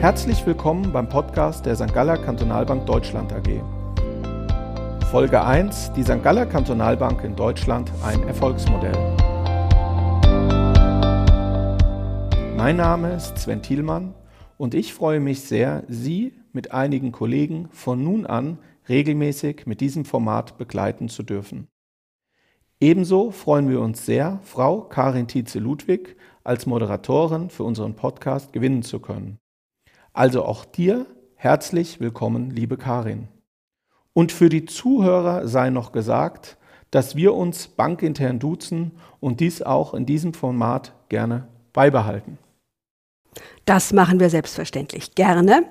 Herzlich willkommen beim Podcast der St. Galler Kantonalbank Deutschland AG. Folge 1: Die St. Galler Kantonalbank in Deutschland ein Erfolgsmodell. Mein Name ist Sven Thielmann und ich freue mich sehr, Sie mit einigen Kollegen von nun an regelmäßig mit diesem Format begleiten zu dürfen. Ebenso freuen wir uns sehr, Frau Karin Tietze-Ludwig als Moderatorin für unseren Podcast gewinnen zu können. Also auch dir herzlich willkommen, liebe Karin. Und für die Zuhörer sei noch gesagt, dass wir uns bankintern duzen und dies auch in diesem Format gerne beibehalten. Das machen wir selbstverständlich gerne.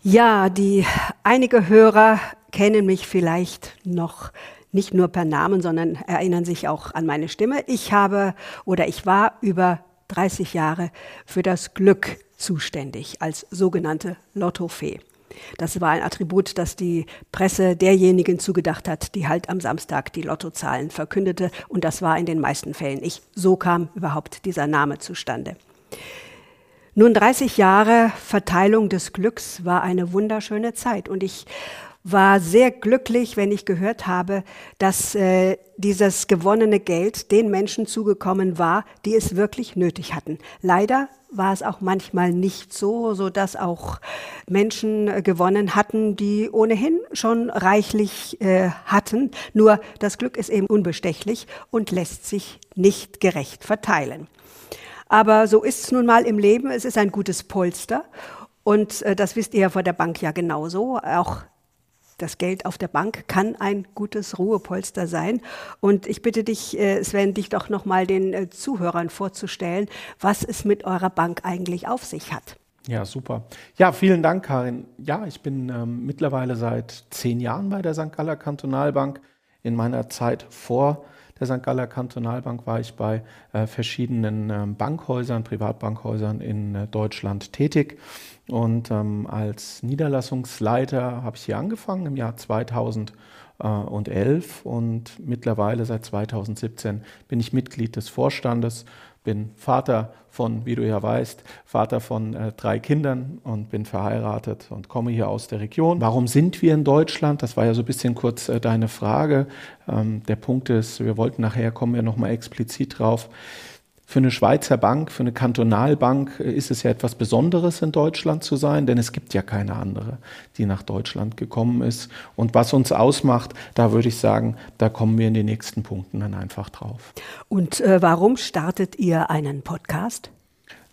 Ja, die einige Hörer kennen mich vielleicht noch nicht nur per Namen, sondern erinnern sich auch an meine Stimme. Ich habe oder ich war über 30 Jahre für das Glück zuständig als sogenannte Lottofee. Das war ein Attribut, das die Presse derjenigen zugedacht hat, die halt am Samstag die Lottozahlen verkündete. Und das war in den meisten Fällen ich. So kam überhaupt dieser Name zustande. Nun 30 Jahre Verteilung des Glücks war eine wunderschöne Zeit und ich war sehr glücklich, wenn ich gehört habe, dass äh, dieses gewonnene Geld den Menschen zugekommen war, die es wirklich nötig hatten. Leider war es auch manchmal nicht so, so dass auch Menschen äh, gewonnen hatten, die ohnehin schon reichlich äh, hatten. Nur das Glück ist eben unbestechlich und lässt sich nicht gerecht verteilen. Aber so ist es nun mal im Leben. Es ist ein gutes Polster. Und äh, das wisst ihr ja vor der Bank ja genauso. Auch das Geld auf der Bank kann ein gutes Ruhepolster sein. Und ich bitte dich, äh, Sven, dich doch nochmal den äh, Zuhörern vorzustellen, was es mit eurer Bank eigentlich auf sich hat. Ja, super. Ja, vielen Dank, Karin. Ja, ich bin ähm, mittlerweile seit zehn Jahren bei der St. Galler Kantonalbank. In meiner Zeit vor der St. Galler Kantonalbank war ich bei äh, verschiedenen äh, Bankhäusern, Privatbankhäusern in äh, Deutschland tätig. Und ähm, als Niederlassungsleiter habe ich hier angefangen im Jahr 2011 und mittlerweile seit 2017 bin ich Mitglied des Vorstandes bin Vater von, wie du ja weißt, Vater von äh, drei Kindern und bin verheiratet und komme hier aus der Region. Warum sind wir in Deutschland? Das war ja so ein bisschen kurz äh, deine Frage. Ähm, der Punkt ist, wir wollten nachher, kommen wir nochmal explizit drauf, für eine Schweizer Bank, für eine Kantonalbank äh, ist es ja etwas Besonderes in Deutschland zu sein, denn es gibt ja keine andere, die nach Deutschland gekommen ist. Und was uns ausmacht, da würde ich sagen, da kommen wir in den nächsten Punkten dann einfach drauf. Und äh, warum startet ihr einen Podcast?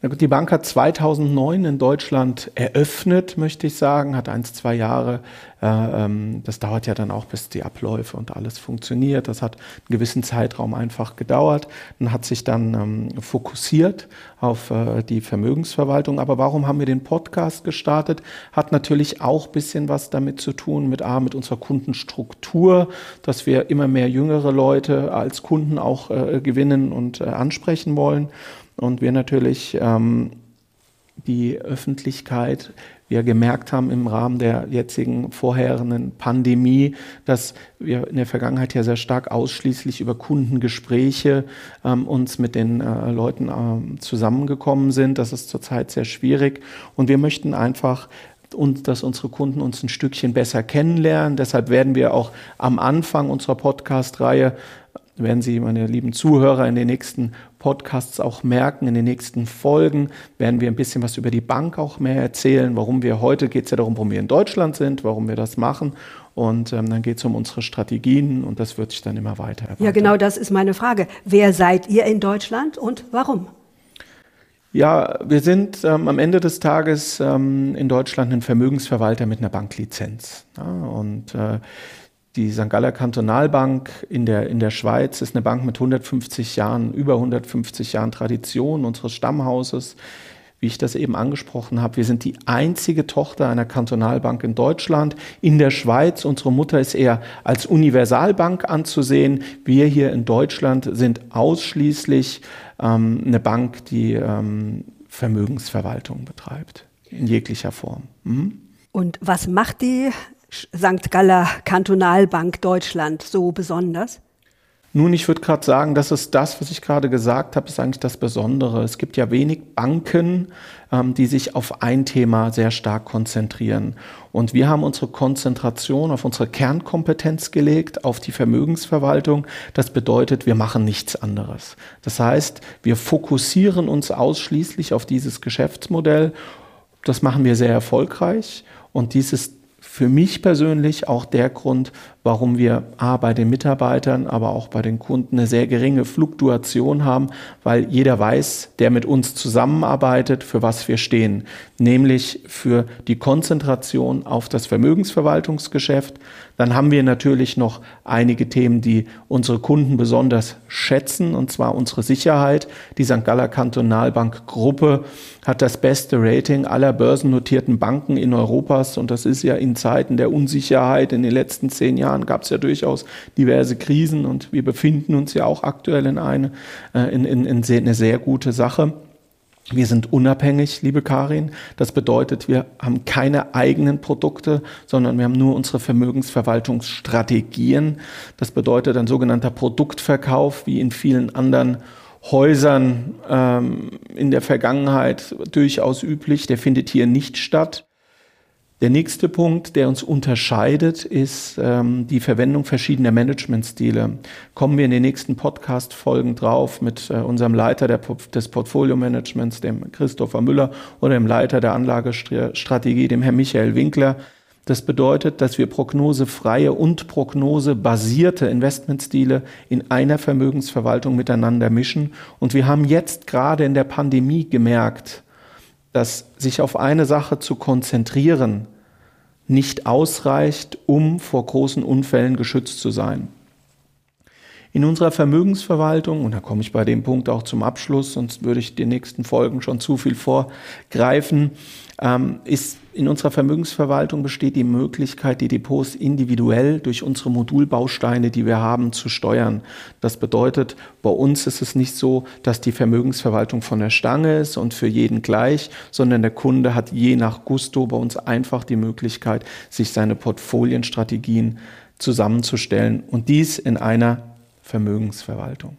Die Bank hat 2009 in Deutschland eröffnet, möchte ich sagen, hat eins, zwei Jahre. Äh, ähm, das dauert ja dann auch, bis die Abläufe und alles funktioniert. Das hat einen gewissen Zeitraum einfach gedauert und hat sich dann ähm, fokussiert auf äh, die Vermögensverwaltung. Aber warum haben wir den Podcast gestartet? Hat natürlich auch ein bisschen was damit zu tun mit, A, mit unserer Kundenstruktur, dass wir immer mehr jüngere Leute als Kunden auch äh, gewinnen und ansprechen wollen und wir natürlich ähm, die Öffentlichkeit, wir gemerkt haben im Rahmen der jetzigen vorherenden Pandemie, dass wir in der Vergangenheit ja sehr stark ausschließlich über Kundengespräche ähm, uns mit den äh, Leuten ähm, zusammengekommen sind. Das ist zurzeit sehr schwierig und wir möchten einfach und dass unsere Kunden uns ein Stückchen besser kennenlernen. Deshalb werden wir auch am Anfang unserer Podcast-Reihe werden Sie, meine lieben Zuhörer, in den nächsten Podcasts auch merken, in den nächsten Folgen werden wir ein bisschen was über die Bank auch mehr erzählen, warum wir heute geht es ja darum, warum wir in Deutschland sind, warum wir das machen. Und ähm, dann geht es um unsere Strategien und das wird sich dann immer weiter erweitern. Ja, genau das ist meine Frage. Wer seid ihr in Deutschland und warum? Ja, wir sind ähm, am Ende des Tages ähm, in Deutschland ein Vermögensverwalter mit einer Banklizenz. Ja, und äh, die St. Galler Kantonalbank in der, in der Schweiz ist eine Bank mit 150 Jahren, über 150 Jahren Tradition unseres Stammhauses. Wie ich das eben angesprochen habe, wir sind die einzige Tochter einer Kantonalbank in Deutschland. In der Schweiz, unsere Mutter ist eher als Universalbank anzusehen. Wir hier in Deutschland sind ausschließlich ähm, eine Bank, die ähm, Vermögensverwaltung betreibt, in jeglicher Form. Mhm. Und was macht die St. Galler Kantonalbank Deutschland so besonders? Nun, ich würde gerade sagen, das ist das, was ich gerade gesagt habe, ist eigentlich das Besondere. Es gibt ja wenig Banken, ähm, die sich auf ein Thema sehr stark konzentrieren. Und wir haben unsere Konzentration auf unsere Kernkompetenz gelegt, auf die Vermögensverwaltung. Das bedeutet, wir machen nichts anderes. Das heißt, wir fokussieren uns ausschließlich auf dieses Geschäftsmodell. Das machen wir sehr erfolgreich. Und dieses für mich persönlich auch der Grund, warum wir A, bei den Mitarbeitern, aber auch bei den Kunden eine sehr geringe Fluktuation haben, weil jeder weiß, der mit uns zusammenarbeitet, für was wir stehen, nämlich für die Konzentration auf das Vermögensverwaltungsgeschäft. Dann haben wir natürlich noch einige Themen, die unsere Kunden besonders schätzen, und zwar unsere Sicherheit. Die St. Galler Kantonalbank Gruppe hat das beste Rating aller börsennotierten Banken in Europas und das ist ja in Zeiten der Unsicherheit in den letzten zehn Jahren gab es ja durchaus diverse Krisen und wir befinden uns ja auch aktuell in eine, äh, in, in, in sehr, eine sehr gute Sache. Wir sind unabhängig, liebe Karin. Das bedeutet, wir haben keine eigenen Produkte, sondern wir haben nur unsere Vermögensverwaltungsstrategien. Das bedeutet ein sogenannter Produktverkauf, wie in vielen anderen Häusern ähm, in der Vergangenheit durchaus üblich. Der findet hier nicht statt. Der nächste Punkt, der uns unterscheidet, ist ähm, die Verwendung verschiedener Managementstile. Kommen wir in den nächsten Podcast-Folgen drauf mit äh, unserem Leiter der, des Portfolio-Managements, dem Christopher Müller, oder dem Leiter der Anlagestrategie, dem Herrn Michael Winkler. Das bedeutet, dass wir prognosefreie und prognosebasierte Investmentstile in einer Vermögensverwaltung miteinander mischen. Und wir haben jetzt gerade in der Pandemie gemerkt, dass sich auf eine Sache zu konzentrieren nicht ausreicht, um vor großen Unfällen geschützt zu sein. In unserer Vermögensverwaltung, und da komme ich bei dem Punkt auch zum Abschluss, sonst würde ich den nächsten Folgen schon zu viel vorgreifen, ähm, ist in unserer Vermögensverwaltung besteht die Möglichkeit, die Depots individuell durch unsere Modulbausteine, die wir haben, zu steuern. Das bedeutet, bei uns ist es nicht so, dass die Vermögensverwaltung von der Stange ist und für jeden gleich, sondern der Kunde hat je nach Gusto bei uns einfach die Möglichkeit, sich seine Portfolienstrategien zusammenzustellen und dies in einer Vermögensverwaltung.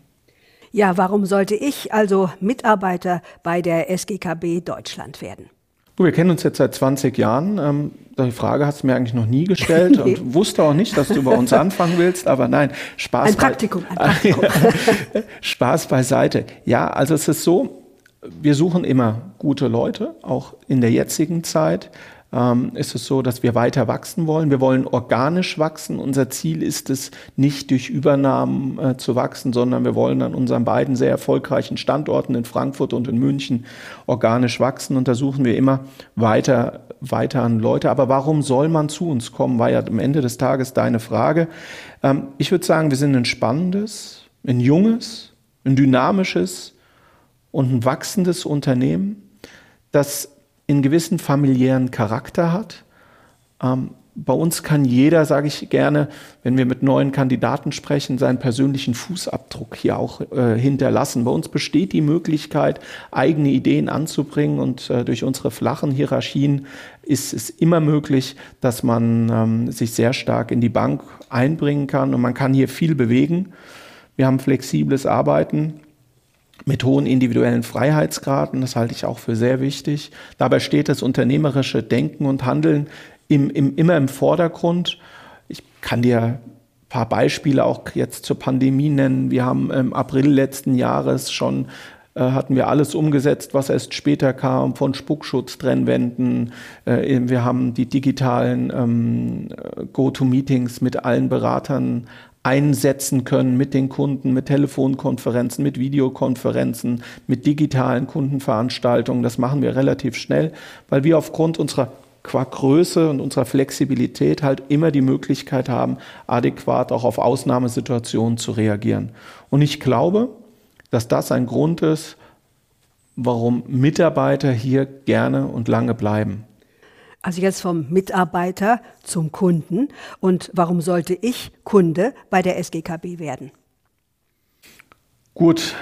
Ja, warum sollte ich also Mitarbeiter bei der SGKB Deutschland werden? Du, wir kennen uns jetzt seit 20 Jahren. Ähm, die Frage hast du mir eigentlich noch nie gestellt nee. und wusste auch nicht, dass du bei uns anfangen willst, aber nein, Spaß. Ein Praktikum, ein Praktikum. Spaß beiseite. Ja, also es ist so, wir suchen immer gute Leute, auch in der jetzigen Zeit ähm, ist es so, dass wir weiter wachsen wollen. Wir wollen organisch wachsen. Unser Ziel ist es, nicht durch Übernahmen äh, zu wachsen, sondern wir wollen an unseren beiden sehr erfolgreichen Standorten in Frankfurt und in München organisch wachsen. Und da suchen wir immer weiter, weiter an Leute. Aber warum soll man zu uns kommen, war ja am Ende des Tages deine Frage. Ähm, ich würde sagen, wir sind ein spannendes, ein junges, ein dynamisches und ein wachsendes Unternehmen, das einen gewissen familiären Charakter hat. Ähm, bei uns kann jeder, sage ich gerne, wenn wir mit neuen Kandidaten sprechen, seinen persönlichen Fußabdruck hier auch äh, hinterlassen. Bei uns besteht die Möglichkeit, eigene Ideen anzubringen und äh, durch unsere flachen Hierarchien ist es immer möglich, dass man ähm, sich sehr stark in die Bank einbringen kann und man kann hier viel bewegen. Wir haben flexibles Arbeiten mit hohen individuellen Freiheitsgraden. Das halte ich auch für sehr wichtig. Dabei steht das unternehmerische Denken und Handeln im, im, immer im Vordergrund. Ich kann dir ein paar Beispiele auch jetzt zur Pandemie nennen. Wir haben im April letzten Jahres schon äh, hatten wir alles umgesetzt, was erst später kam, von Spuckschutztrennwänden. Äh, wir haben die digitalen ähm, Go-to-Meetings mit allen Beratern einsetzen können mit den Kunden, mit Telefonkonferenzen, mit Videokonferenzen, mit digitalen Kundenveranstaltungen. Das machen wir relativ schnell, weil wir aufgrund unserer qua Größe und unserer Flexibilität halt immer die Möglichkeit haben, adäquat auch auf Ausnahmesituationen zu reagieren. Und ich glaube, dass das ein Grund ist, warum Mitarbeiter hier gerne und lange bleiben. Also jetzt vom Mitarbeiter zum Kunden. Und warum sollte ich Kunde bei der SGKB werden? Gut,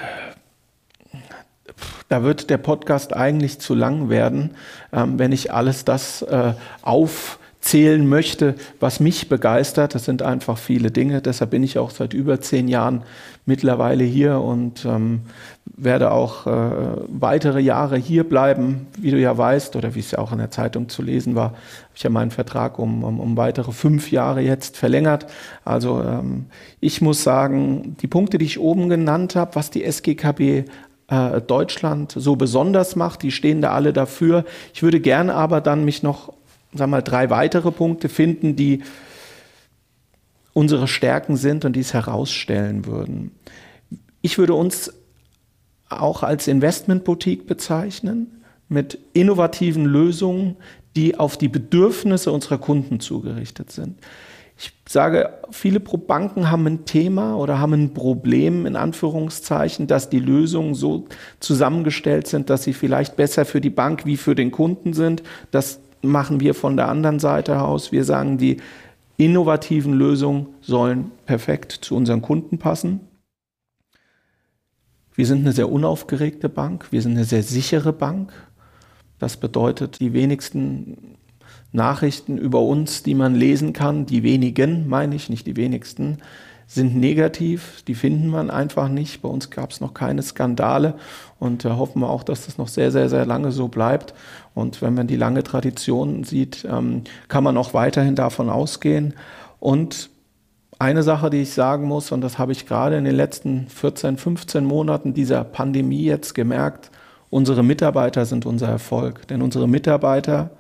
da wird der Podcast eigentlich zu lang werden, ähm, wenn ich alles das äh, auf zählen möchte, was mich begeistert. Das sind einfach viele Dinge. Deshalb bin ich auch seit über zehn Jahren mittlerweile hier und ähm, werde auch äh, weitere Jahre hier bleiben. Wie du ja weißt, oder wie es ja auch in der Zeitung zu lesen war, habe ich ja meinen Vertrag um, um, um weitere fünf Jahre jetzt verlängert. Also ähm, ich muss sagen, die Punkte, die ich oben genannt habe, was die SGKB äh, Deutschland so besonders macht, die stehen da alle dafür. Ich würde gerne aber dann mich noch sagen mal, drei weitere Punkte finden, die unsere Stärken sind und die es herausstellen würden. Ich würde uns auch als Investmentboutique bezeichnen mit innovativen Lösungen, die auf die Bedürfnisse unserer Kunden zugerichtet sind. Ich sage, viele Banken haben ein Thema oder haben ein Problem in Anführungszeichen, dass die Lösungen so zusammengestellt sind, dass sie vielleicht besser für die Bank wie für den Kunden sind. Das machen wir von der anderen Seite aus. Wir sagen, die innovativen Lösungen sollen perfekt zu unseren Kunden passen. Wir sind eine sehr unaufgeregte Bank, wir sind eine sehr sichere Bank. Das bedeutet, die wenigsten Nachrichten über uns, die man lesen kann, die wenigen, meine ich, nicht die wenigsten, sind negativ, die finden man einfach nicht. Bei uns gab es noch keine Skandale und äh, hoffen wir auch, dass das noch sehr, sehr, sehr lange so bleibt. Und wenn man die lange Tradition sieht, ähm, kann man auch weiterhin davon ausgehen. Und eine Sache, die ich sagen muss, und das habe ich gerade in den letzten 14, 15 Monaten dieser Pandemie jetzt gemerkt, unsere Mitarbeiter sind unser Erfolg. Denn unsere Mitarbeiter,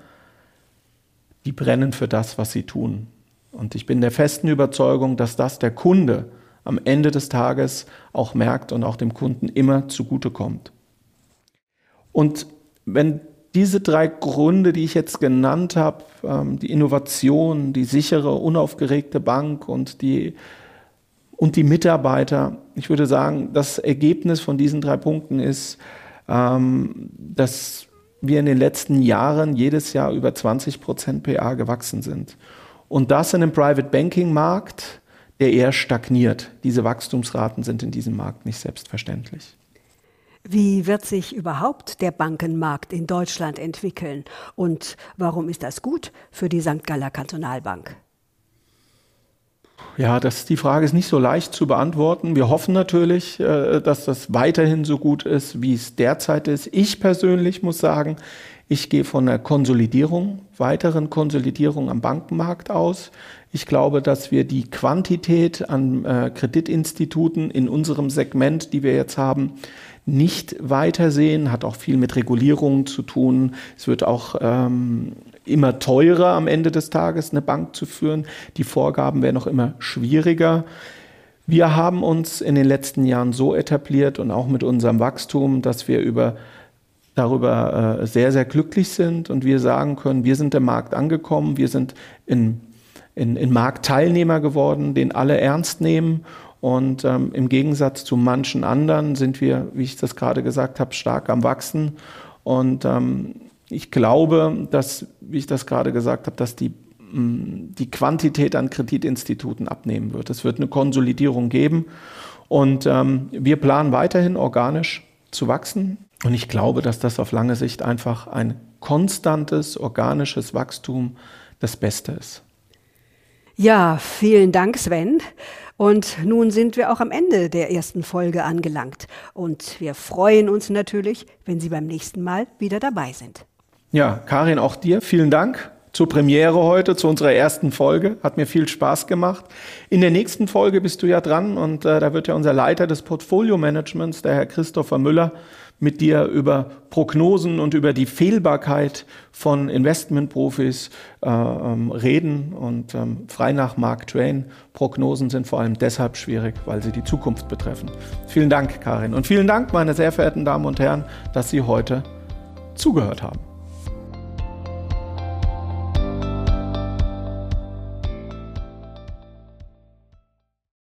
die brennen für das, was sie tun. Und ich bin der festen Überzeugung, dass das der Kunde am Ende des Tages auch merkt und auch dem Kunden immer zugutekommt. Und wenn diese drei Gründe, die ich jetzt genannt habe, ähm, die Innovation, die sichere, unaufgeregte Bank und die, und die Mitarbeiter, ich würde sagen, das Ergebnis von diesen drei Punkten ist, ähm, dass wir in den letzten Jahren jedes Jahr über 20 Prozent PA gewachsen sind. Und das in einem Private Banking Markt, der eher stagniert. Diese Wachstumsraten sind in diesem Markt nicht selbstverständlich. Wie wird sich überhaupt der Bankenmarkt in Deutschland entwickeln und warum ist das gut für die St. Galler Kantonalbank? Ja, das, die Frage ist nicht so leicht zu beantworten. Wir hoffen natürlich, äh, dass das weiterhin so gut ist, wie es derzeit ist. Ich persönlich muss sagen, ich gehe von einer Konsolidierung, weiteren Konsolidierung am Bankenmarkt aus. Ich glaube, dass wir die Quantität an äh, Kreditinstituten in unserem Segment, die wir jetzt haben, nicht weitersehen, hat auch viel mit Regulierungen zu tun. Es wird auch ähm, immer teurer am Ende des Tages, eine Bank zu führen. Die Vorgaben werden auch immer schwieriger. Wir haben uns in den letzten Jahren so etabliert und auch mit unserem Wachstum, dass wir über darüber äh, sehr, sehr glücklich sind und wir sagen können, wir sind im Markt angekommen, wir sind in, in, in Marktteilnehmer geworden, den alle ernst nehmen. Und ähm, im Gegensatz zu manchen anderen sind wir, wie ich das gerade gesagt habe, stark am Wachsen. Und ähm, ich glaube, dass, wie ich das gerade gesagt habe, dass die, mm, die Quantität an Kreditinstituten abnehmen wird. Es wird eine Konsolidierung geben. Und ähm, wir planen weiterhin organisch zu wachsen. Und ich glaube, dass das auf lange Sicht einfach ein konstantes, organisches Wachstum das Beste ist. Ja, vielen Dank, Sven. Und nun sind wir auch am Ende der ersten Folge angelangt. Und wir freuen uns natürlich, wenn Sie beim nächsten Mal wieder dabei sind. Ja, Karin, auch dir vielen Dank zur Premiere heute, zu unserer ersten Folge. Hat mir viel Spaß gemacht. In der nächsten Folge bist du ja dran und äh, da wird ja unser Leiter des Portfolio-Managements, der Herr Christopher Müller, mit dir über Prognosen und über die Fehlbarkeit von Investmentprofis äh, ähm, reden. Und ähm, frei nach Mark Twain, Prognosen sind vor allem deshalb schwierig, weil sie die Zukunft betreffen. Vielen Dank, Karin. Und vielen Dank, meine sehr verehrten Damen und Herren, dass Sie heute zugehört haben.